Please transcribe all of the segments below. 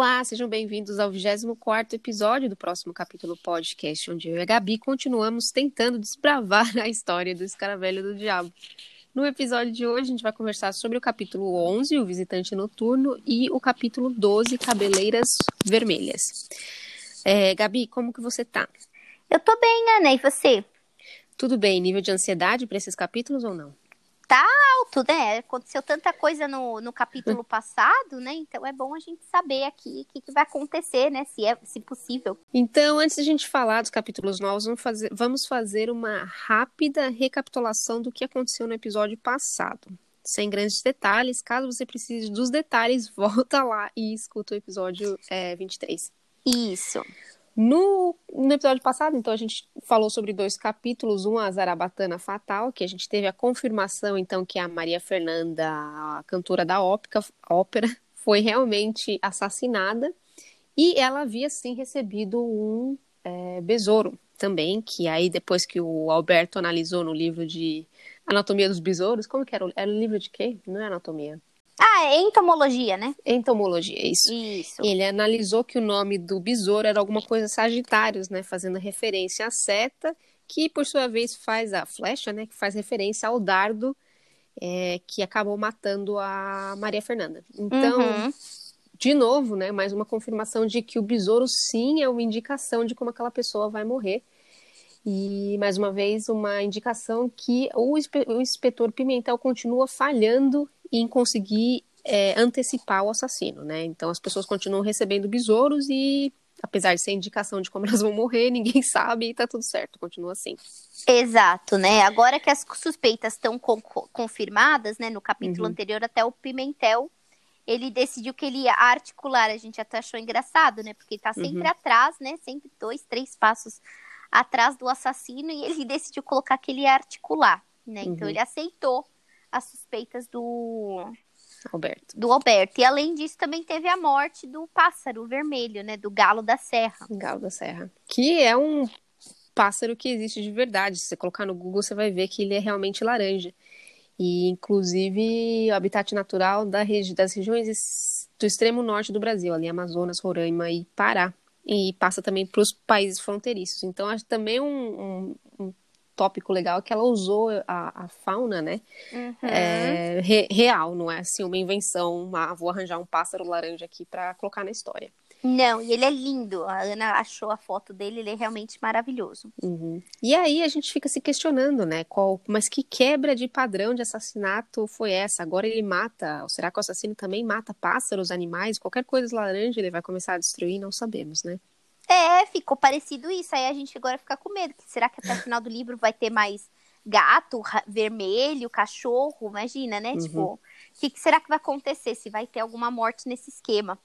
Olá, sejam bem-vindos ao 24 episódio do próximo capítulo podcast, onde eu e a Gabi continuamos tentando desbravar a história do escaravelho do diabo. No episódio de hoje, a gente vai conversar sobre o capítulo 11, o visitante noturno, e o capítulo 12, cabeleiras vermelhas. É, Gabi, como que você tá? Eu tô bem, Ana, e você? Tudo bem, nível de ansiedade para esses capítulos ou não? Tá alto, né? Aconteceu tanta coisa no, no capítulo passado, né? Então é bom a gente saber aqui o que, que, vai acontecer, né? Se é se possível. Então, antes de a gente falar dos capítulos novos, vamos fazer, vamos fazer uma rápida recapitulação do que aconteceu no episódio passado. Sem grandes detalhes, caso você precise dos detalhes, volta lá e escuta o episódio é, 23. Isso. No, no, episódio passado, então, a gente falou sobre dois capítulos, um a Zarabatana Fatal, que a gente teve a confirmação, então, que a Maria Fernanda, a cantora da ópera, ópera foi realmente assassinada, e ela havia, sim, recebido um é, besouro também, que aí, depois que o Alberto analisou no livro de Anatomia dos Besouros, como que era? Era o livro de quê? Não é anatomia. Ah, é entomologia, né? Entomologia, isso. Isso. Ele analisou que o nome do besouro era alguma coisa Sagitários, né? Fazendo referência à seta, que por sua vez faz a flecha, né? Que faz referência ao dardo é, que acabou matando a Maria Fernanda. Então, uhum. de novo, né? Mais uma confirmação de que o besouro sim é uma indicação de como aquela pessoa vai morrer. E, mais uma vez, uma indicação que o inspetor Pimentel continua falhando em conseguir é, antecipar o assassino, né? Então as pessoas continuam recebendo besouros e, apesar de ser indicação de como elas vão morrer, ninguém sabe e tá tudo certo, continua assim. Exato, né? Agora que as suspeitas estão con confirmadas, né? No capítulo uhum. anterior, até o Pimentel ele decidiu que ele ia articular. A gente até achou engraçado, né? Porque ele tá sempre uhum. atrás, né? Sempre dois, três passos atrás do assassino e ele decidiu colocar que ele ia articular, né? Então uhum. ele aceitou as suspeitas do Alberto. Do Alberto. E além disso, também teve a morte do pássaro vermelho, né? Do galo da serra. Galo da serra. Que é um pássaro que existe de verdade. Se você colocar no Google, você vai ver que ele é realmente laranja. E, inclusive, o habitat natural da regi das regiões do extremo norte do Brasil, ali Amazonas, Roraima e Pará. E passa também para os países fronteiriços. Então, acho também um, um, um tópico legal que ela usou a, a fauna, né? Uhum. É, re, real, não é assim uma invenção, ah, vou arranjar um pássaro laranja aqui para colocar na história. Não, e ele é lindo. A Ana achou a foto dele, ele é realmente maravilhoso. Uhum. E aí a gente fica se questionando, né? Qual, mas que quebra de padrão de assassinato foi essa? Agora ele mata. Ou será que o assassino também mata pássaros, animais, qualquer coisa laranja ele vai começar a destruir? Não sabemos, né? É, ficou parecido isso. Aí a gente agora fica com medo. Será que até o final do livro vai ter mais gato, vermelho, cachorro? Imagina, né? Uhum. Tipo, o que, que será que vai acontecer? Se vai ter alguma morte nesse esquema?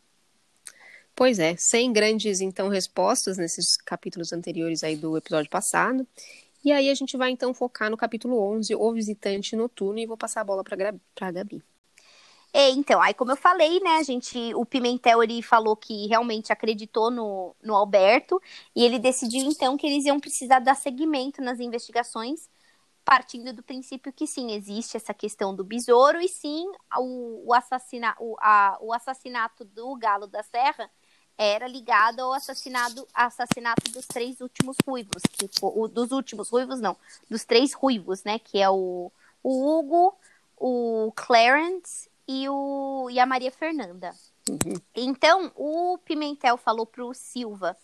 Pois é, sem grandes, então, respostas nesses capítulos anteriores aí do episódio passado. E aí a gente vai, então, focar no capítulo 11, O Visitante Noturno, e vou passar a bola para a Gabi. É, então, aí como eu falei, né, a gente, o Pimentel, ele falou que realmente acreditou no, no Alberto, e ele decidiu, então, que eles iam precisar dar seguimento nas investigações, partindo do princípio que sim, existe essa questão do besouro, e sim, o, o, assassina, o, a, o assassinato do Galo da Serra era ligado ao assassinato, assassinato dos três últimos ruivos, que, o, dos últimos ruivos, não, dos três ruivos, né, que é o, o Hugo, o Clarence e, o, e a Maria Fernanda. Uhum. Então, o Pimentel falou para o Silva,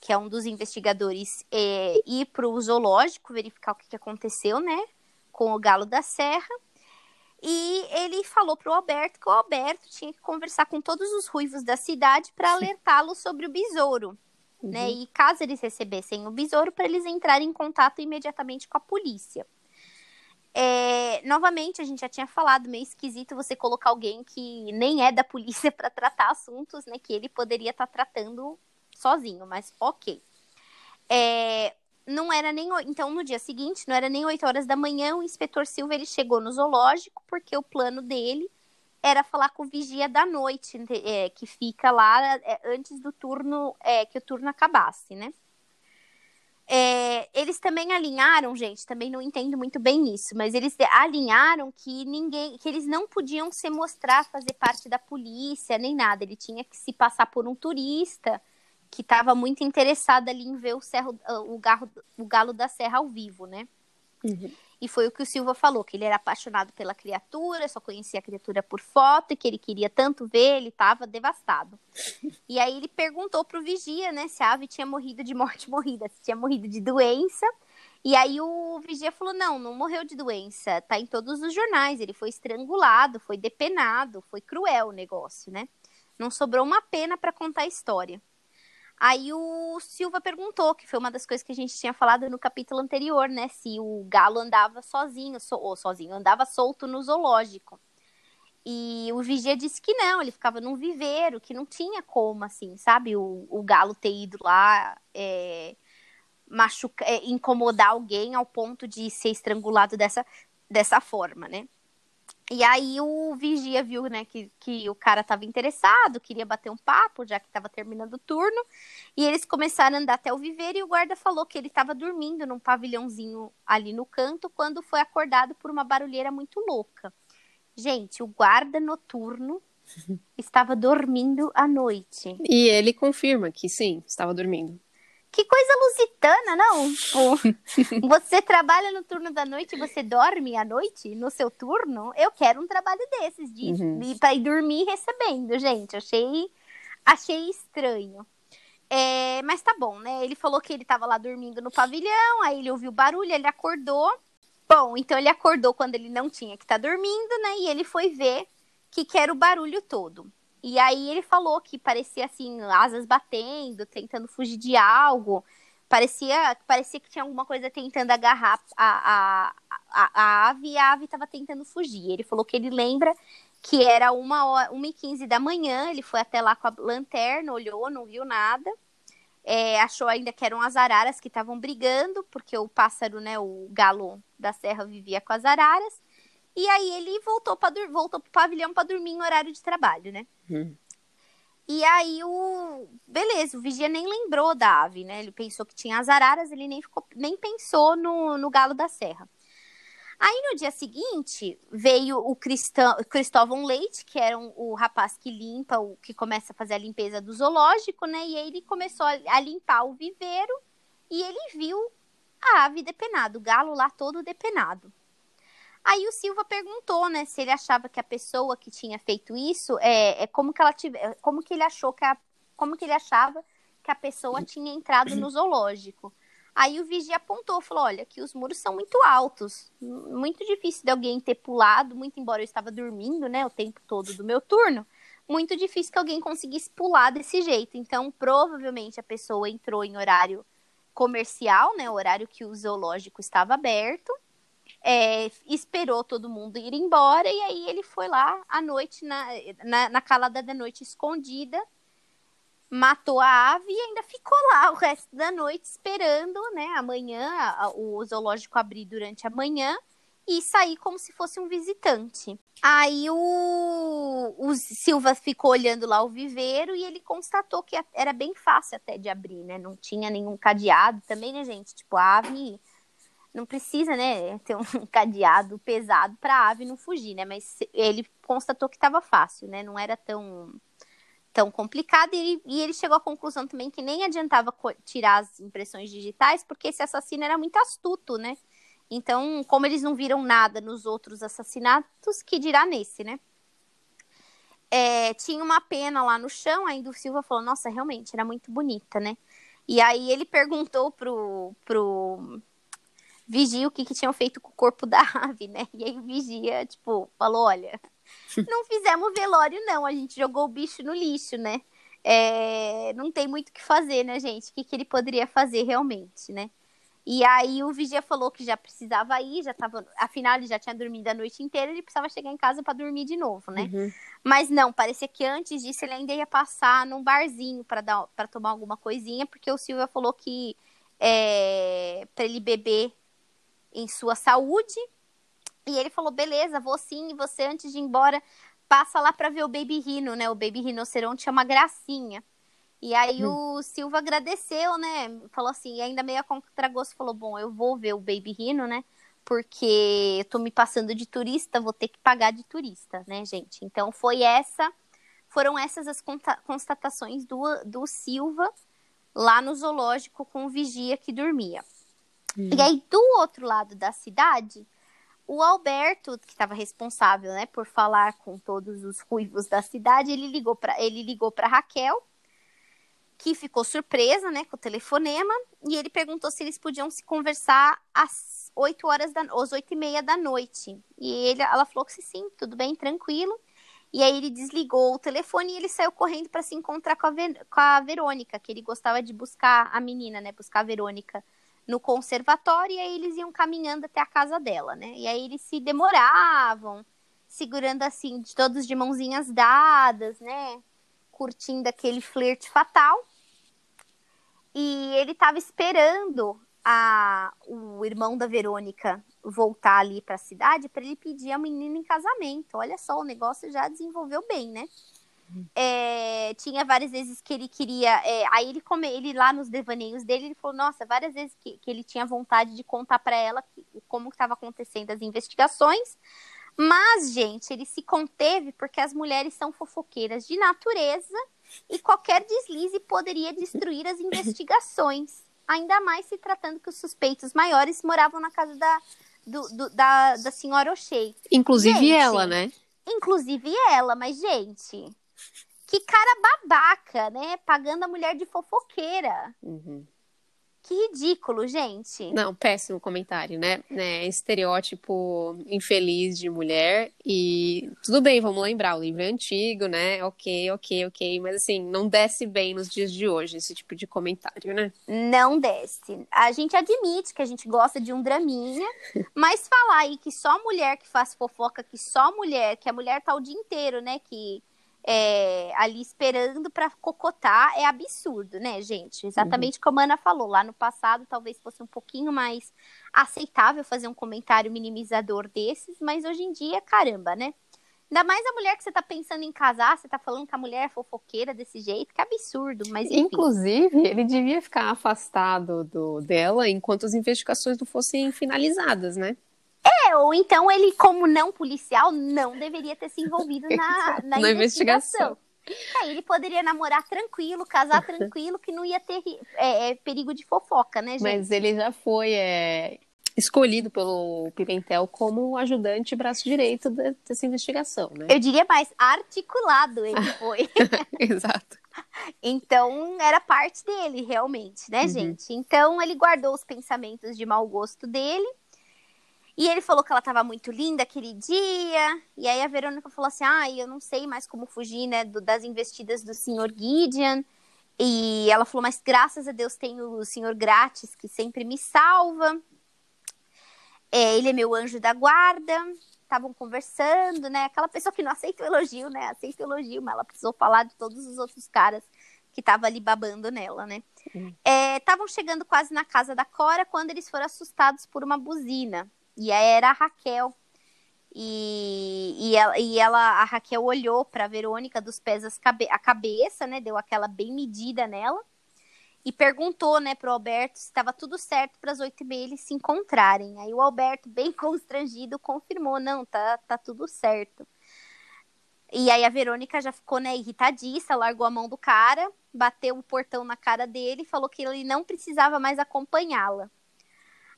que é um dos investigadores, é, ir para o zoológico verificar o que, que aconteceu, né? Com o galo da serra. E ele falou para o Alberto que o Alberto tinha que conversar com todos os ruivos da cidade para alertá-los sobre o besouro. Né? Uhum. Né? E caso eles recebessem o besouro, para eles entrarem em contato imediatamente com a polícia. É, novamente, a gente já tinha falado, meio esquisito você colocar alguém que nem é da polícia para tratar assuntos, né? Que ele poderia estar tá tratando sozinho, mas ok. É, não era nem. Então, no dia seguinte, não era nem 8 horas da manhã, o inspetor Silva ele chegou no zoológico, porque o plano dele era falar com o vigia da noite, é, que fica lá é, antes do turno, é, que o turno acabasse, né? É, ele eles também alinharam, gente, também não entendo muito bem isso, mas eles alinharam que ninguém, que eles não podiam se mostrar fazer parte da polícia nem nada. Ele tinha que se passar por um turista que estava muito interessado ali em ver o, cerro, o, garro, o galo da serra ao vivo, né? Uhum. E foi o que o Silva falou, que ele era apaixonado pela criatura, só conhecia a criatura por foto, e que ele queria tanto ver, ele estava devastado. E aí ele perguntou pro Vigia, né, se a ave tinha morrido de morte morrida, se tinha morrido de doença. E aí o Vigia falou: não, não morreu de doença, tá em todos os jornais, ele foi estrangulado, foi depenado, foi cruel o negócio, né? Não sobrou uma pena para contar a história. Aí o Silva perguntou, que foi uma das coisas que a gente tinha falado no capítulo anterior, né? Se o galo andava sozinho, so, ou sozinho, andava solto no zoológico. E o vigia disse que não, ele ficava num viveiro, que não tinha como, assim, sabe? O, o galo ter ido lá é, machucar, é, incomodar alguém ao ponto de ser estrangulado dessa, dessa forma, né? E aí o vigia viu, né, que, que o cara estava interessado, queria bater um papo, já que estava terminando o turno. E eles começaram a andar até o viveiro e o guarda falou que ele estava dormindo num pavilhãozinho ali no canto quando foi acordado por uma barulheira muito louca. Gente, o guarda noturno estava dormindo à noite. E ele confirma que sim, estava dormindo. Que coisa lusitana, não? Tipo, você trabalha no turno da noite e você dorme à noite no seu turno? Eu quero um trabalho desses, de, uhum. pra ir dormir recebendo, gente. Achei, achei estranho. É, mas tá bom, né? Ele falou que ele tava lá dormindo no pavilhão, aí ele ouviu barulho, ele acordou. Bom, então ele acordou quando ele não tinha que estar tá dormindo, né? E ele foi ver que, que era o barulho todo. E aí ele falou que parecia assim, asas batendo, tentando fugir de algo. Parecia, parecia que tinha alguma coisa tentando agarrar a, a, a, a ave e a ave estava tentando fugir. Ele falou que ele lembra que era uma hora, uma e quinze da manhã, ele foi até lá com a lanterna, olhou, não viu nada. É, achou ainda que eram as araras que estavam brigando, porque o pássaro, né, o galo da serra vivia com as araras. E aí ele voltou para voltou pro pavilhão para dormir em horário de trabalho, né? Hum. E aí o beleza, o vigia nem lembrou da ave, né? Ele pensou que tinha as araras, ele nem ficou nem pensou no, no galo da serra. Aí no dia seguinte veio o Cristão, Cristóvão Leite, que era um, o rapaz que limpa, o que começa a fazer a limpeza do zoológico, né? E aí ele começou a, a limpar o viveiro e ele viu a ave depenada, o galo lá todo depenado. Aí o Silva perguntou, né, se ele achava que a pessoa que tinha feito isso é, é como que ela tive, é, como que ele achou que a, como que ele achava que a pessoa tinha entrado no zoológico. Aí o vigia apontou, falou: olha, que os muros são muito altos, muito difícil de alguém ter pulado, muito embora eu estava dormindo, né, o tempo todo do meu turno, muito difícil que alguém conseguisse pular desse jeito. Então, provavelmente a pessoa entrou em horário comercial, né, horário que o zoológico estava aberto é, esperou todo mundo ir embora e aí ele foi lá à noite, na, na, na calada da noite escondida, matou a ave e ainda ficou lá o resto da noite esperando, né, amanhã, o zoológico abrir durante a manhã e sair como se fosse um visitante. Aí o, o Silva ficou olhando lá o viveiro e ele constatou que era bem fácil até de abrir, né? Não tinha nenhum cadeado também, né, gente? Tipo, a ave não precisa, né, ter um cadeado pesado para a ave não fugir, né? Mas ele constatou que estava fácil, né? Não era tão tão complicado e, e, ele chegou à conclusão também que nem adiantava tirar as impressões digitais porque esse assassino era muito astuto, né? Então, como eles não viram nada nos outros assassinatos, que dirá nesse, né? É, tinha uma pena lá no chão, ainda o Silva falou, nossa, realmente, era muito bonita, né? E aí ele perguntou pro, pro Vigia o que, que tinham feito com o corpo da ave, né? E aí Vigia, tipo, falou: olha, não fizemos velório, não, a gente jogou o bicho no lixo, né? É, não tem muito o que fazer, né, gente? O que, que ele poderia fazer realmente, né? E aí o Vigia falou que já precisava ir, já tava. Afinal, ele já tinha dormido a noite inteira, ele precisava chegar em casa para dormir de novo, né? Uhum. Mas não, parecia que antes disso ele ainda ia passar num barzinho para dar para tomar alguma coisinha, porque o Silvia falou que é, para ele beber em sua saúde. E ele falou: beleza, vou sim. E você, antes de ir embora, passa lá para ver o Baby Rino, né? O Baby Rinoceronte é uma gracinha. E aí hum. o Silva agradeceu, né? Falou assim, ainda meio a contragosto, falou: bom, eu vou ver o Baby Rino, né? Porque eu tô me passando de turista, vou ter que pagar de turista, né, gente? Então foi essa, foram essas as constatações do, do Silva lá no zoológico com o vigia que dormia. Hum. E aí, do outro lado da cidade, o Alberto, que estava responsável, né, por falar com todos os ruivos da cidade, ele ligou para ele ligou para Raquel, que ficou surpresa, né, com o telefonema, e ele perguntou se eles podiam se conversar às 8 horas da às 8 e meia da noite. E ele, ela falou que sim, tudo bem, tranquilo. E aí ele desligou o telefone e ele saiu correndo para se encontrar com a, Ver, com a Verônica, que ele gostava de buscar a menina, né, buscar a Verônica no conservatório e aí eles iam caminhando até a casa dela, né? E aí eles se demoravam, segurando assim, todos de mãozinhas dadas, né? Curtindo aquele flerte fatal. E ele estava esperando a, o irmão da Verônica voltar ali para a cidade para ele pedir a menina em casamento. Olha só, o negócio já desenvolveu bem, né? É, tinha várias vezes que ele queria. É, aí ele, come, ele lá nos devaneios dele, ele falou, nossa, várias vezes que, que ele tinha vontade de contar para ela que, como estava acontecendo as investigações. Mas, gente, ele se conteve porque as mulheres são fofoqueiras de natureza e qualquer deslize poderia destruir as investigações. Ainda mais se tratando que os suspeitos maiores moravam na casa da, do, do, da, da senhora O'Shea. Inclusive gente, ela, né? Inclusive ela, mas, gente, que cara babaca, né? Pagando a mulher de fofoqueira. Uhum. Que ridículo, gente. Não, péssimo comentário, né? É, estereótipo infeliz de mulher. E tudo bem, vamos lembrar, o livro é antigo, né? Ok, ok, ok. Mas assim, não desce bem nos dias de hoje esse tipo de comentário, né? Não desce. A gente admite que a gente gosta de um draminha, mas falar aí que só mulher que faz fofoca, que só mulher, que a mulher tá o dia inteiro, né? Que é, ali esperando para cocotar é absurdo, né, gente? Exatamente uhum. como a Ana falou, lá no passado talvez fosse um pouquinho mais aceitável fazer um comentário minimizador desses, mas hoje em dia, caramba, né? Ainda mais a mulher que você tá pensando em casar, você tá falando que a mulher é fofoqueira desse jeito, que absurdo, mas enfim. Inclusive, ele devia ficar afastado do, dela enquanto as investigações não fossem finalizadas, né? É, ou então ele, como não policial, não deveria ter se envolvido na, na, na investigação. investigação. É, ele poderia namorar tranquilo, casar tranquilo, que não ia ter é, é, perigo de fofoca, né, gente? Mas ele já foi é, escolhido pelo Pimentel como ajudante braço direito dessa investigação, né? Eu diria mais, articulado ele foi. Exato. Então, era parte dele, realmente, né, uhum. gente? Então, ele guardou os pensamentos de mau gosto dele e ele falou que ela estava muito linda aquele dia. E aí a Verônica falou assim: ah, eu não sei mais como fugir, né, do, das investidas do senhor Gideon. E ela falou: mas graças a Deus tem o senhor Grátis que sempre me salva. É, ele é meu anjo da guarda. Estavam conversando, né? Aquela pessoa que não aceita o elogio, né? Aceita o elogio, mas ela precisou falar de todos os outros caras que estavam ali babando nela, né? Estavam é, chegando quase na casa da Cora quando eles foram assustados por uma buzina. E aí era a Raquel. E, e, ela, e ela, a Raquel olhou para Verônica dos pés a cabeça, né? Deu aquela bem medida nela. E perguntou, né, pro Alberto se estava tudo certo para as oito e meia eles se encontrarem. Aí o Alberto, bem constrangido, confirmou: não, tá, tá tudo certo. E aí a Verônica já ficou, né, irritadiça, largou a mão do cara, bateu o portão na cara dele e falou que ele não precisava mais acompanhá-la.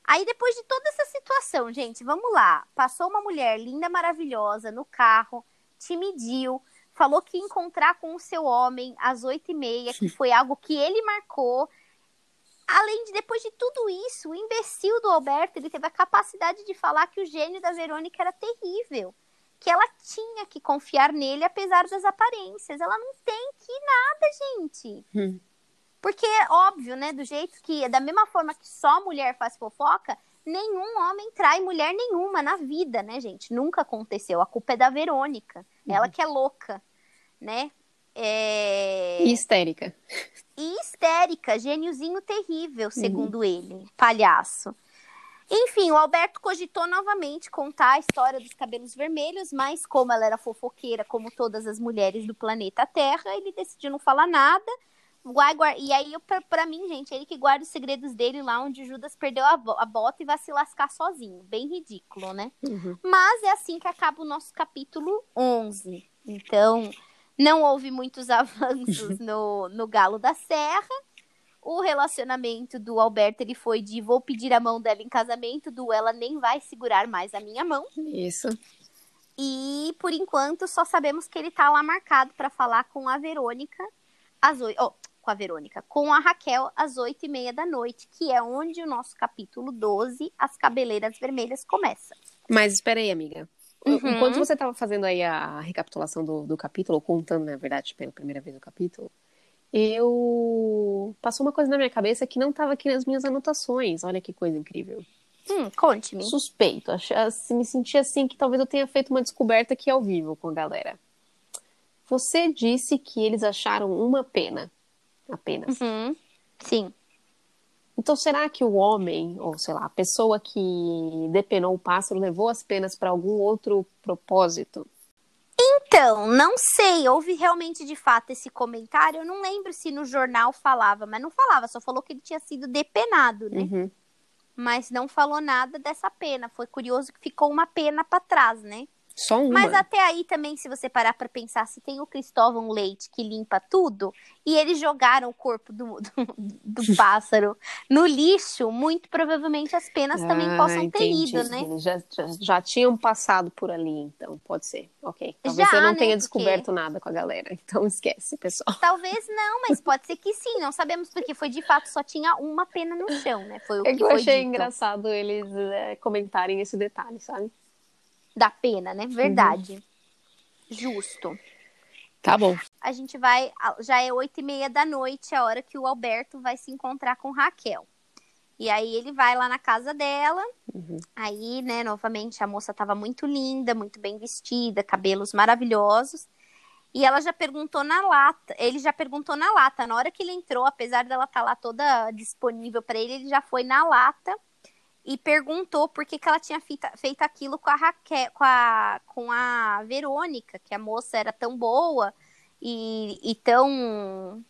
Aí, depois de toda essa situação, gente, vamos lá. Passou uma mulher linda, maravilhosa no carro, te mediu, falou que ia encontrar com o seu homem às oito e meia, que foi algo que ele marcou. Além de, depois de tudo isso, o imbecil do Alberto, ele teve a capacidade de falar que o gênio da Verônica era terrível. Que ela tinha que confiar nele, apesar das aparências. Ela não tem que nada, gente. Hum. Porque é óbvio, né? Do jeito que, da mesma forma que só mulher faz fofoca, nenhum homem trai mulher nenhuma na vida, né, gente? Nunca aconteceu. A culpa é da Verônica. Uhum. Ela que é louca, né? É... E histérica. E histérica, gêniozinho terrível, uhum. segundo uhum. ele, palhaço. Enfim, o Alberto cogitou novamente contar a história dos cabelos vermelhos, mas como ela era fofoqueira, como todas as mulheres do planeta Terra, ele decidiu não falar nada vai guardar. E aí, pra, pra mim, gente, ele que guarda os segredos dele lá onde Judas perdeu a, a bota e vai se lascar sozinho. Bem ridículo, né? Uhum. Mas é assim que acaba o nosso capítulo 11. Então, não houve muitos avanços no, no Galo da Serra. O relacionamento do Alberto ele foi de vou pedir a mão dela em casamento, do ela nem vai segurar mais a minha mão. Isso. E por enquanto só sabemos que ele tá lá marcado para falar com a Verônica às oito. Oh, com a Verônica, com a Raquel às oito e meia da noite, que é onde o nosso capítulo 12, As Cabeleiras Vermelhas, começa. Mas espera aí, amiga. Uhum. Enquanto você estava fazendo aí a recapitulação do, do capítulo, contando, na verdade, pela primeira vez o capítulo, eu. Passou uma coisa na minha cabeça que não estava aqui nas minhas anotações. Olha que coisa incrível. Hum, conte-me. Suspeito. Assim, Me senti assim que talvez eu tenha feito uma descoberta aqui ao vivo com a galera. Você disse que eles acharam uma pena. Apenas. Uhum. Sim. Então, será que o homem, ou sei lá, a pessoa que depenou o pássaro levou as penas para algum outro propósito? Então, não sei, houve realmente de fato esse comentário. Eu não lembro se no jornal falava, mas não falava, só falou que ele tinha sido depenado, né? Uhum. Mas não falou nada dessa pena. Foi curioso que ficou uma pena pra trás, né? Só uma. Mas até aí também, se você parar pra pensar, se tem o Cristóvão Leite que limpa tudo, e eles jogaram o corpo do, do, do pássaro no lixo, muito provavelmente as penas também Ah, possam ter entendi. ido, né? Eles já, já, já tinham passado por ali, então pode ser. Ok. Talvez Já, eu não né, tenha porque- descoberto nada com a galera. Então esquece, pessoal. Talvez não, mas pode ser que sim, não sabemos, porque foi de fato só tinha uma pena no chão, né? Foi o É que que eu achei dito. engraçado eles é, comentarem esse detalhe, sabe? Da pena, né? Verdade. Justo. Tá bom. A gente vai. Já é oito e meia da noite, a hora que o Alberto vai se encontrar com Raquel. E aí ele vai lá na casa dela. Uhum. Aí, né, novamente, a moça tava muito linda, muito bem vestida, cabelos maravilhosos. E ela já perguntou na lata. Ele já perguntou na lata. Na hora que ele entrou, apesar dela estar lá toda disponível para ele, ele já foi na lata e perguntou por que, que ela tinha feita- feito aquilo com a Raquel, com a, com a Verônica, que a moça era tão boa e, e tão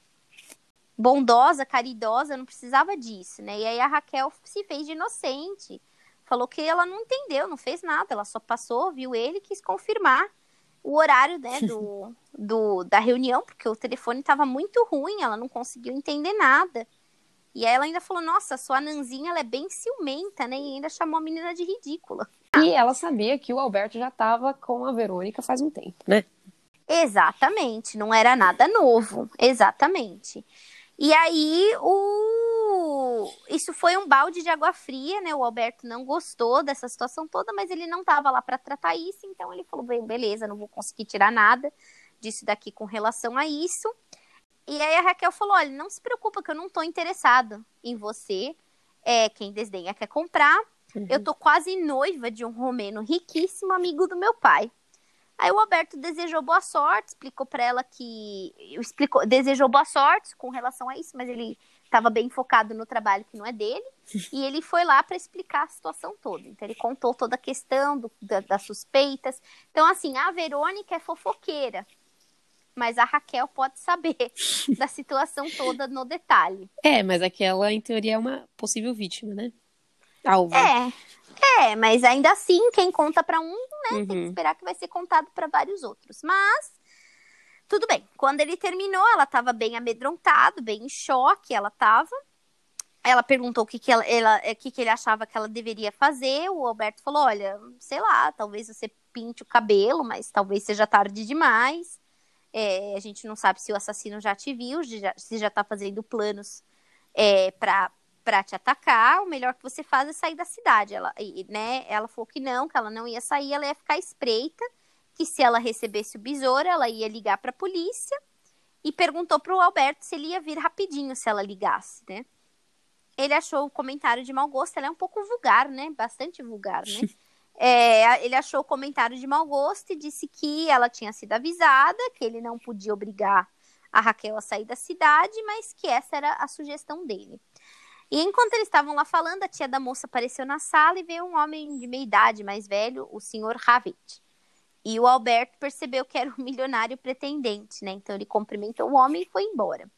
bondosa, caridosa, não precisava disso, né? E aí a Raquel se fez de inocente. Falou que ela não entendeu, não fez nada, ela só passou, viu ele e quis confirmar o horário, né, do, do, da reunião, porque o telefone estava muito ruim, ela não conseguiu entender nada. E aí ela ainda falou, nossa, sua Nanzinha, ela é bem ciumenta, né? E ainda chamou a menina de ridícula. E ela sabia que o Alberto já tava com a Verônica faz um tempo, né? Exatamente, não era nada novo, exatamente. E aí o isso foi um balde de água fria, né? O Alberto não gostou dessa situação toda, mas ele não estava lá para tratar isso, então ele falou: "Bem, beleza, não vou conseguir tirar nada disso daqui com relação a isso". E aí a Raquel falou: "Olha, não se preocupa que eu não tô interessado em você. É, quem desdenha quer comprar. Uhum. Eu tô quase noiva de um romeno riquíssimo amigo do meu pai. Aí o Alberto desejou boa sorte, explicou pra ela que. Explicou, desejou boa sorte com relação a isso, mas ele estava bem focado no trabalho que não é dele. e ele foi lá para explicar a situação toda. Então ele contou toda a questão do- da- das suspeitas. Então, assim, a Verônica é fofoqueira. Mas a Raquel pode saber da situação toda no detalhe. É, mas aquela, em teoria, é uma possível vítima, né? Alvo. É, é, mas ainda assim, quem conta pra um tem que Uhum. esperar que vai ser contado para vários outros. Mas tudo bem. Quando ele terminou, ela estava bem amedrontada, bem em choque, ela estava. Ela perguntou o que, que, ela, ela- o que, que ele achava que ela deveria fazer. O Alberto falou: Olha, sei lá, talvez você pinte o cabelo, mas talvez seja tarde demais. É, a gente não sabe se o assassino já te viu, se já, se já tá fazendo planos é, para para te atacar, o melhor que você faz é sair da cidade. Ela, né, ela falou que não, que ela não ia sair, ela ia ficar espreita, que se ela recebesse o besouro, ela ia ligar para a polícia e perguntou para o Alberto se ele ia vir rapidinho se ela ligasse, né? Ele achou o comentário de mau gosto, ela é um pouco vulgar, né? Bastante vulgar, né? É, ele achou o comentário de mau gosto e disse que ela tinha sido avisada, que ele não podia obrigar a Raquel a sair da cidade, mas que essa era a sugestão dele. E enquanto eles estavam lá falando, a tia da moça apareceu na sala e veio um homem de meia idade, mais velho, o senhor Havit. E o Alberto percebeu que era o milionário pretendente, né? Então ele cumprimentou o homem e foi embora.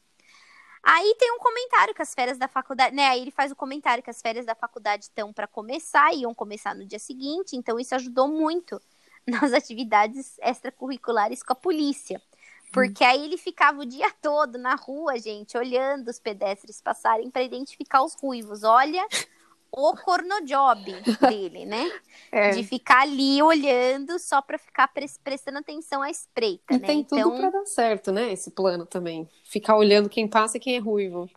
Aí tem um comentário que as férias da faculdade, né? Aí ele faz o comentário que as férias da faculdade estão para começar, iam começar no dia seguinte, então isso ajudou muito nas atividades extracurriculares com a polícia. Porque aí ele ficava o dia todo na rua, gente, olhando os pedestres passarem para identificar os ruivos. Olha o cornojob dele, né? É. De ficar ali olhando só para ficar prestando atenção à espreita, e né? Tem então... tudo para dar certo, né? Esse plano também. Ficar olhando quem passa e quem é ruivo.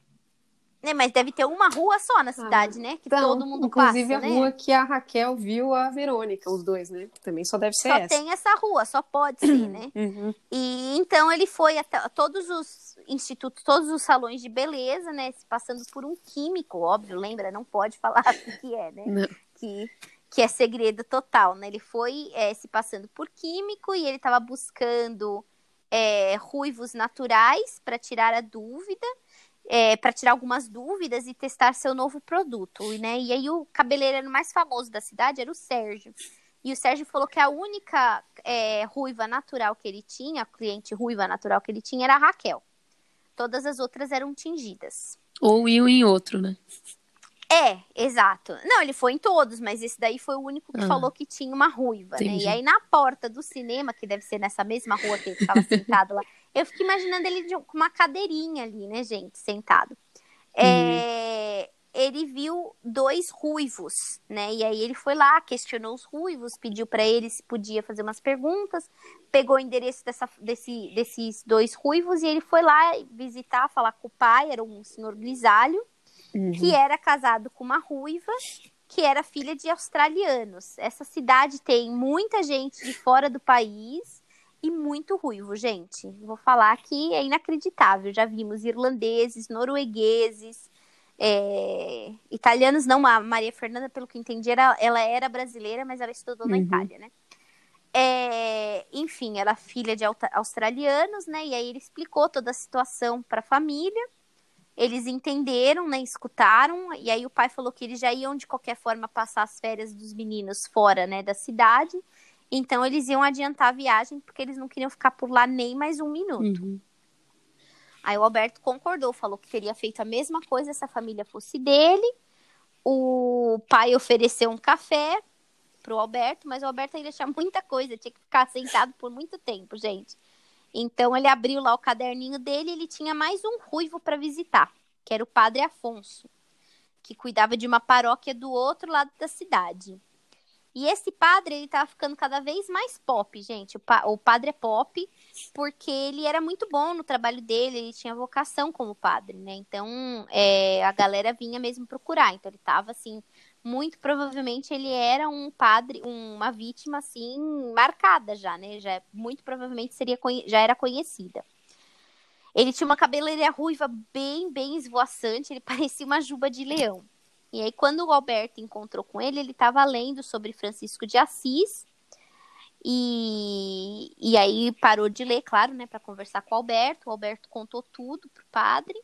É, mas deve ter uma rua só na cidade, ah, né? Que então, todo mundo inclusive passa, a né? rua que a Raquel viu a Verônica, os dois, né? Também só deve ser só essa. Só tem essa rua, só pode ser, né? Uhum. E então ele foi até todos os institutos, todos os salões de beleza, né? Passando por um químico, óbvio, lembra? Não pode falar o que é, né? Não. Que, que é segredo total, né? Ele foi é, se passando por químico e ele estava buscando é, ruivos naturais para tirar a dúvida é, para tirar algumas dúvidas e testar seu novo produto, né? E aí o cabeleireiro mais famoso da cidade era o Sérgio. E o Sérgio falou que a única é, ruiva natural que ele tinha, a cliente ruiva natural que ele tinha, era a Raquel. Todas as outras eram tingidas. Ou iam em outro, né? É, exato. Não, ele foi em todos, mas esse daí foi o único que ah, falou que tinha uma ruiva, entendi. né? E aí na porta do cinema, que deve ser nessa mesma rua que ele estava sentado lá, eu fico imaginando ele com uma cadeirinha ali, né, gente, sentado. É, uhum. Ele viu dois ruivos, né? E aí ele foi lá, questionou os ruivos, pediu para ele se podia fazer umas perguntas, pegou o endereço dessa, desse, desses dois ruivos e ele foi lá visitar, falar com o pai, era um senhor grisalho, uhum. que era casado com uma ruiva que era filha de australianos. Essa cidade tem muita gente de fora do país e muito ruivo, gente. Vou falar que é inacreditável. Já vimos irlandeses, noruegueses, é... italianos não. A Maria Fernanda, pelo que entendi, era, ela era brasileira, mas ela estudou uhum. na Itália, né? É... enfim, ela é filha de australianos, né? E aí ele explicou toda a situação para a família. Eles entenderam, né? Escutaram. E aí o pai falou que eles já iam de qualquer forma passar as férias dos meninos fora, né? Da cidade então eles iam adiantar a viagem porque eles não queriam ficar por lá nem mais um minuto. Uhum. Aí o Alberto concordou, falou que teria feito a mesma coisa se a família fosse dele. O pai ofereceu um café pro Alberto, mas o Alberto ainda tinha muita coisa, tinha que ficar sentado por muito tempo, gente. Então ele abriu lá o caderninho dele e ele tinha mais um ruivo para visitar, que era o Padre Afonso, que cuidava de uma paróquia do outro lado da cidade. E esse padre, ele tava ficando cada vez mais pop, gente. O, pa o padre é pop porque ele era muito bom no trabalho dele, ele tinha vocação como padre, né? Então, é, a galera vinha mesmo procurar. Então, ele tava, assim, muito provavelmente ele era um padre, uma vítima, assim, marcada já, né? Já, muito provavelmente seria, já era conhecida. Ele tinha uma cabeleira ruiva bem, bem esvoaçante, ele parecia uma juba de leão. E aí, quando o Alberto encontrou com ele, ele estava lendo sobre Francisco de Assis. E, e aí parou de ler, claro, né, para conversar com o Alberto. O Alberto contou tudo pro padre,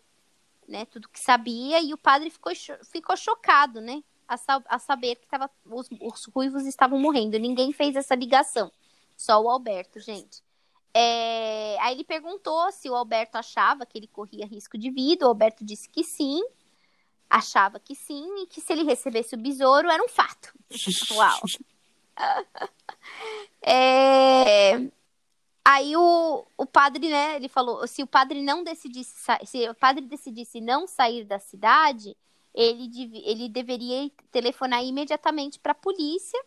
né, tudo que sabia, e o padre ficou, ficou chocado, né, a, a saber que tava, os, os ruivos estavam morrendo. Ninguém fez essa ligação, só o Alberto, gente. É, aí ele perguntou se o Alberto achava que ele corria risco de vida. O Alberto disse que sim achava que sim e que se ele recebesse o besouro era um fato. Uau! é... Aí o, o padre, né, ele falou, se o padre não decidisse, se o padre decidisse não sair da cidade, ele, ele deveria telefonar imediatamente para a polícia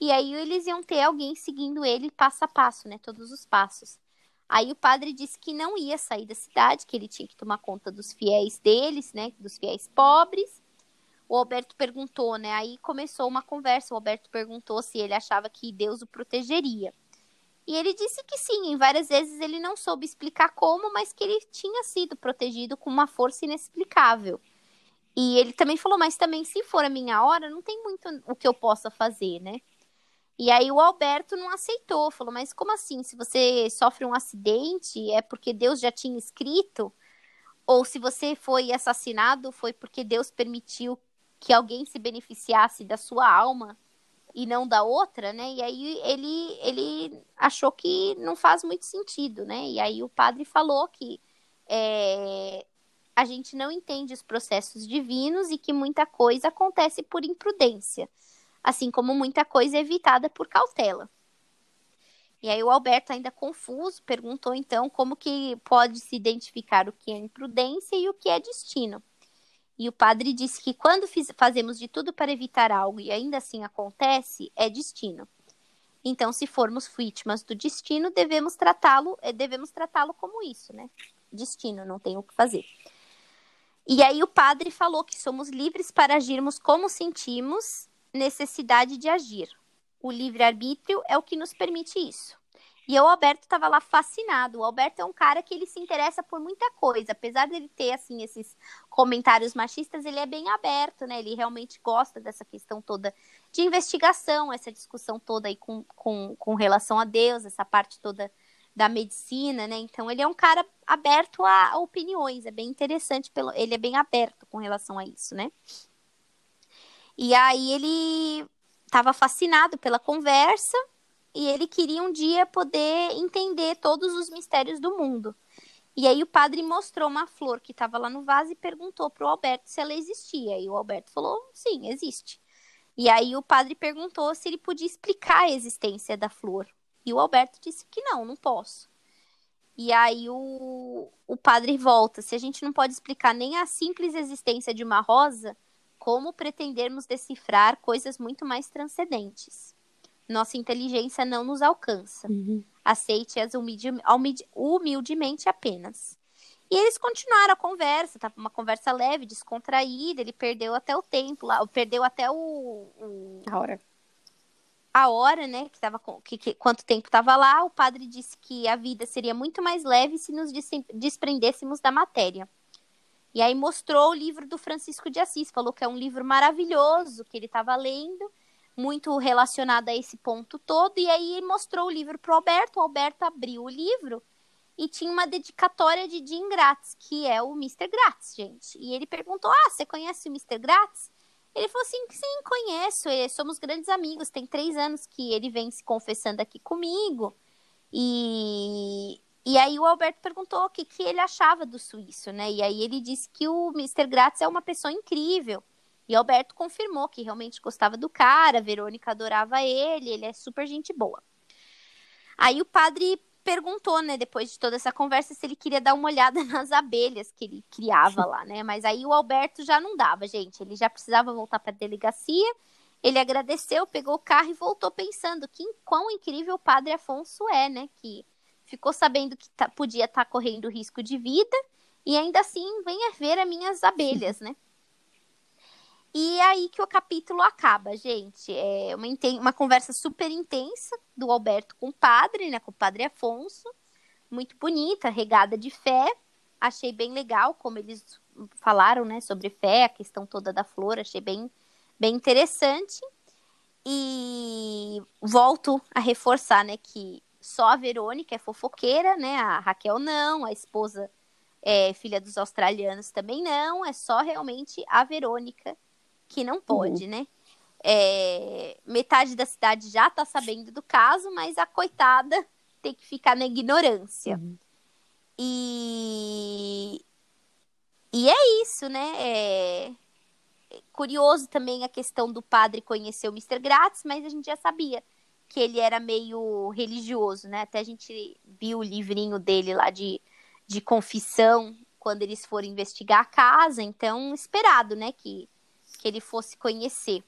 e aí eles iam ter alguém seguindo ele passo a passo, né, todos os passos. Aí o padre disse que não ia sair da cidade, que ele tinha que tomar conta dos fiéis deles, né, dos fiéis pobres. O Alberto perguntou, né? Aí começou uma conversa. O Alberto perguntou se ele achava que Deus o protegeria. E ele disse que sim, em várias vezes ele não soube explicar como, mas que ele tinha sido protegido com uma força inexplicável. E ele também falou, mas também se for a minha hora, não tem muito o que eu possa fazer, né? E aí o Alberto não aceitou, falou: "Mas como assim? Se você sofre um acidente, é porque Deus já tinha escrito? Ou se você foi assassinado, foi porque Deus permitiu que alguém se beneficiasse da sua alma e não da outra, né? E aí ele ele achou que não faz muito sentido, né? E aí o padre falou que é, a gente não entende os processos divinos e que muita coisa acontece por imprudência, assim como muita coisa é evitada por cautela. E aí o Alberto, ainda confuso, perguntou então como que pode se identificar o que é imprudência e o que é destino. E o padre disse que quando fiz, fazemos de tudo para evitar algo e ainda assim acontece, é destino. Então, se formos vítimas do destino, devemos tratá-lo, eh, devemos tratá-lo como isso, né? Destino, não tem o que fazer. E aí o padre falou que somos livres para agirmos como sentimos necessidade de agir. O livre-arbítrio é o que nos permite isso. E o Alberto estava lá fascinado. O Alberto é um cara que ele se interessa por muita coisa. Apesar dele ter, assim, esses comentários machistas, ele é bem aberto, né? Ele realmente gosta dessa questão toda de investigação, essa discussão toda aí com, com, com relação a Deus, essa parte toda da medicina, né? Então, ele é um cara aberto a opiniões. É bem interessante. Pelo, ele é bem aberto com relação a isso, né? E aí ele estava fascinado pela conversa e ele queria um dia poder entender todos os mistérios do mundo. E aí o padre mostrou uma flor que estava lá no vaso e perguntou para o Alberto se ela existia. E o Alberto falou: sim, existe. E aí o padre perguntou se ele podia explicar a existência da flor. E o Alberto disse que não, não posso. E aí o, o padre volta: se a gente não pode explicar nem a simples existência de uma rosa, como pretendermos decifrar coisas muito mais transcendentes? Nossa inteligência não nos alcança. Uhum. Aceite-as humilde, humildemente apenas. E eles continuaram a conversa, tava uma conversa leve, descontraída. Ele perdeu até o tempo lá, perdeu até o, o... a hora. A hora, né? Que tava com, que, que, quanto tempo estava lá. O padre disse que a vida seria muito mais leve se nos desprendêssemos da matéria. E aí mostrou o livro do Francisco de Assis, falou que é um livro maravilhoso que ele estava lendo muito relacionada a esse ponto todo. E aí mostrou o livro para o Alberto. O Alberto abriu o livro e tinha uma dedicatória de Jim Gratz, que é o Mr. Gratz, gente. E ele perguntou: Ah, você conhece o Mr. Gratz? Ele falou assim: Sim, conheço. Somos grandes amigos. Tem três anos que ele vem se confessando aqui comigo. E, e aí o Alberto perguntou o que, que ele achava do suíço, né? E aí ele disse que o Mr. Gratz é uma pessoa incrível e Alberto confirmou que realmente gostava do cara, Verônica adorava ele, ele é super gente boa. Aí o padre perguntou, né, depois de toda essa conversa, se ele queria dar uma olhada nas abelhas que ele criava lá, né? Mas aí o Alberto já não dava, gente. Ele já precisava voltar para a delegacia. Ele agradeceu, pegou o carro e voltou pensando que quão incrível o padre Afonso é, né? Que ficou sabendo que tá, podia estar tá correndo risco de vida e ainda assim venha ver as minhas abelhas, né? E é aí que o capítulo acaba, gente. É uma, uma conversa super intensa do Alberto com o padre, né? Com o padre Afonso. Muito bonita, regada de fé. Achei bem legal como eles falaram, né? Sobre fé, a questão toda da flor. Achei bem, bem interessante. E volto a reforçar, né? Que só a Verônica é fofoqueira, né? A Raquel não, a esposa é filha dos australianos também não. É só realmente a Verônica que não pode, uhum. né? É, metade da cidade já tá sabendo do caso, mas a coitada tem que ficar na ignorância. Uhum. E, e é isso, né? É... Curioso também a questão do padre conhecer o Mr. Grátis, mas a gente já sabia que ele era meio religioso, né? Até a gente viu o livrinho dele lá de, de confissão quando eles foram investigar a casa, então esperado, né? Que que ele fosse conhecer.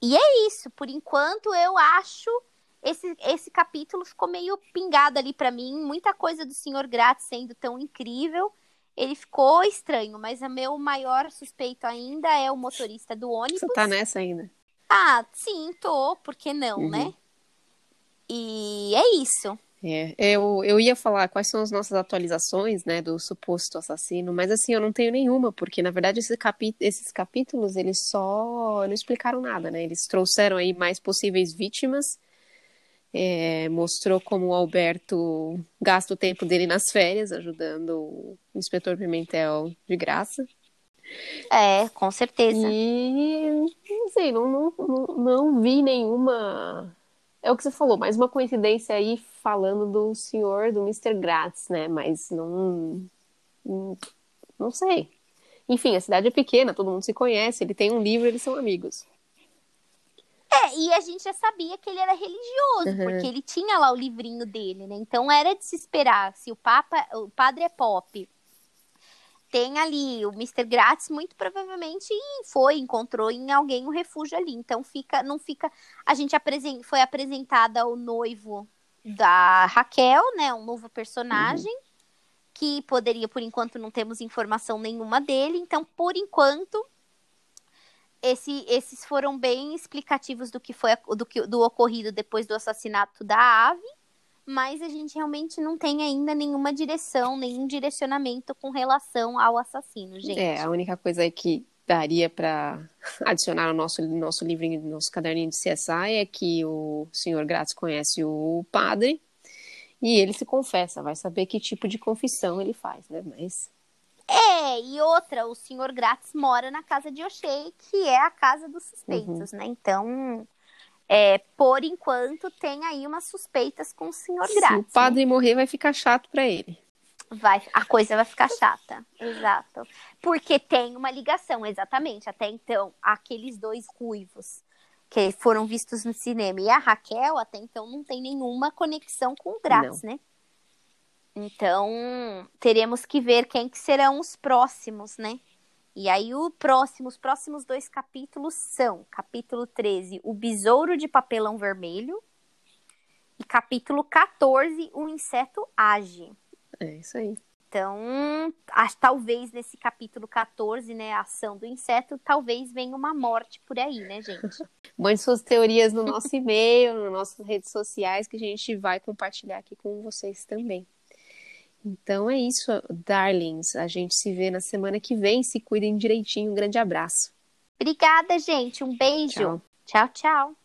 E é isso, por enquanto eu acho esse, esse capítulo ficou meio pingado ali para mim, muita coisa do Senhor Grátis sendo tão incrível. Ele ficou estranho, mas o meu maior suspeito ainda é o motorista do ônibus. Você tá nessa ainda? Ah, sim, tô, por que não, uhum. né? E é isso. É, eu, eu ia falar quais são as nossas atualizações, né, do suposto assassino, mas assim, eu não tenho nenhuma, porque na verdade esse capi esses capítulos, eles só não explicaram nada, né, eles trouxeram aí mais possíveis vítimas, é, mostrou como o Alberto gasta o tempo dele nas férias, ajudando o inspetor Pimentel de graça. É, com certeza. E, não sei, não, não, não, não vi nenhuma é o que você falou, mais uma coincidência aí falando do senhor, do Mr. Gratz, né? Mas não. Não, sei. Enfim, a cidade é pequena, todo mundo se conhece, ele tem um livro, eles são amigos. É, e a gente já sabia que ele era religioso, uhum. porque ele tinha lá o livrinho dele, né? Então era de se esperar. Se o Papa, o padre é pop, tem ali o Mr. Grátis, muito provavelmente foi, encontrou em alguém um refúgio ali. Então fica, não fica. A gente apresen... foi apresentada o noivo da Raquel, né? Um novo personagem. Uhum. Que poderia, por enquanto, não temos informação nenhuma dele. Então, por enquanto, esse, esses foram bem explicativos do que foi do, que, do ocorrido depois do assassinato da ave, mas a gente realmente não tem ainda nenhuma direção, nenhum direcionamento com relação ao assassino, gente. É, a única coisa que daria para adicionar no nosso, nosso livrinho, no nosso caderninho de CSI é que o senhor Gratz conhece o padre e ele se confessa, vai saber que tipo de confissão ele faz, né? Mas é, e outra, o senhor Grátis mora na casa de Oshei, que é a casa dos suspeitos, uhum. né? Então, é, por enquanto, tem aí umas suspeitas com o senhor Grátis. Se o padre né? morrer, vai ficar chato para ele. Vai, a coisa vai ficar chata, exato. Porque tem uma ligação, exatamente. Até então, aqueles dois ruivos que foram vistos no cinema e a Raquel, até então, não tem nenhuma conexão com o Grátis, né? Então, teremos que ver quem que serão os próximos, né? E aí, o próximo, os próximos dois capítulos são: capítulo 13, O Besouro de Papelão Vermelho, e capítulo 14, O Inseto Age. É isso aí. Então, acho, talvez nesse capítulo 14, né, a ação do inseto, talvez venha uma morte por aí, né, gente? Mande suas teorias no nosso e-mail, nas nossas redes sociais, que a gente vai compartilhar aqui com vocês também. Então é isso, darlings. A gente se vê na semana que vem. Se cuidem direitinho. Um grande abraço. Obrigada, gente. Um beijo. Tchau, tchau. tchau.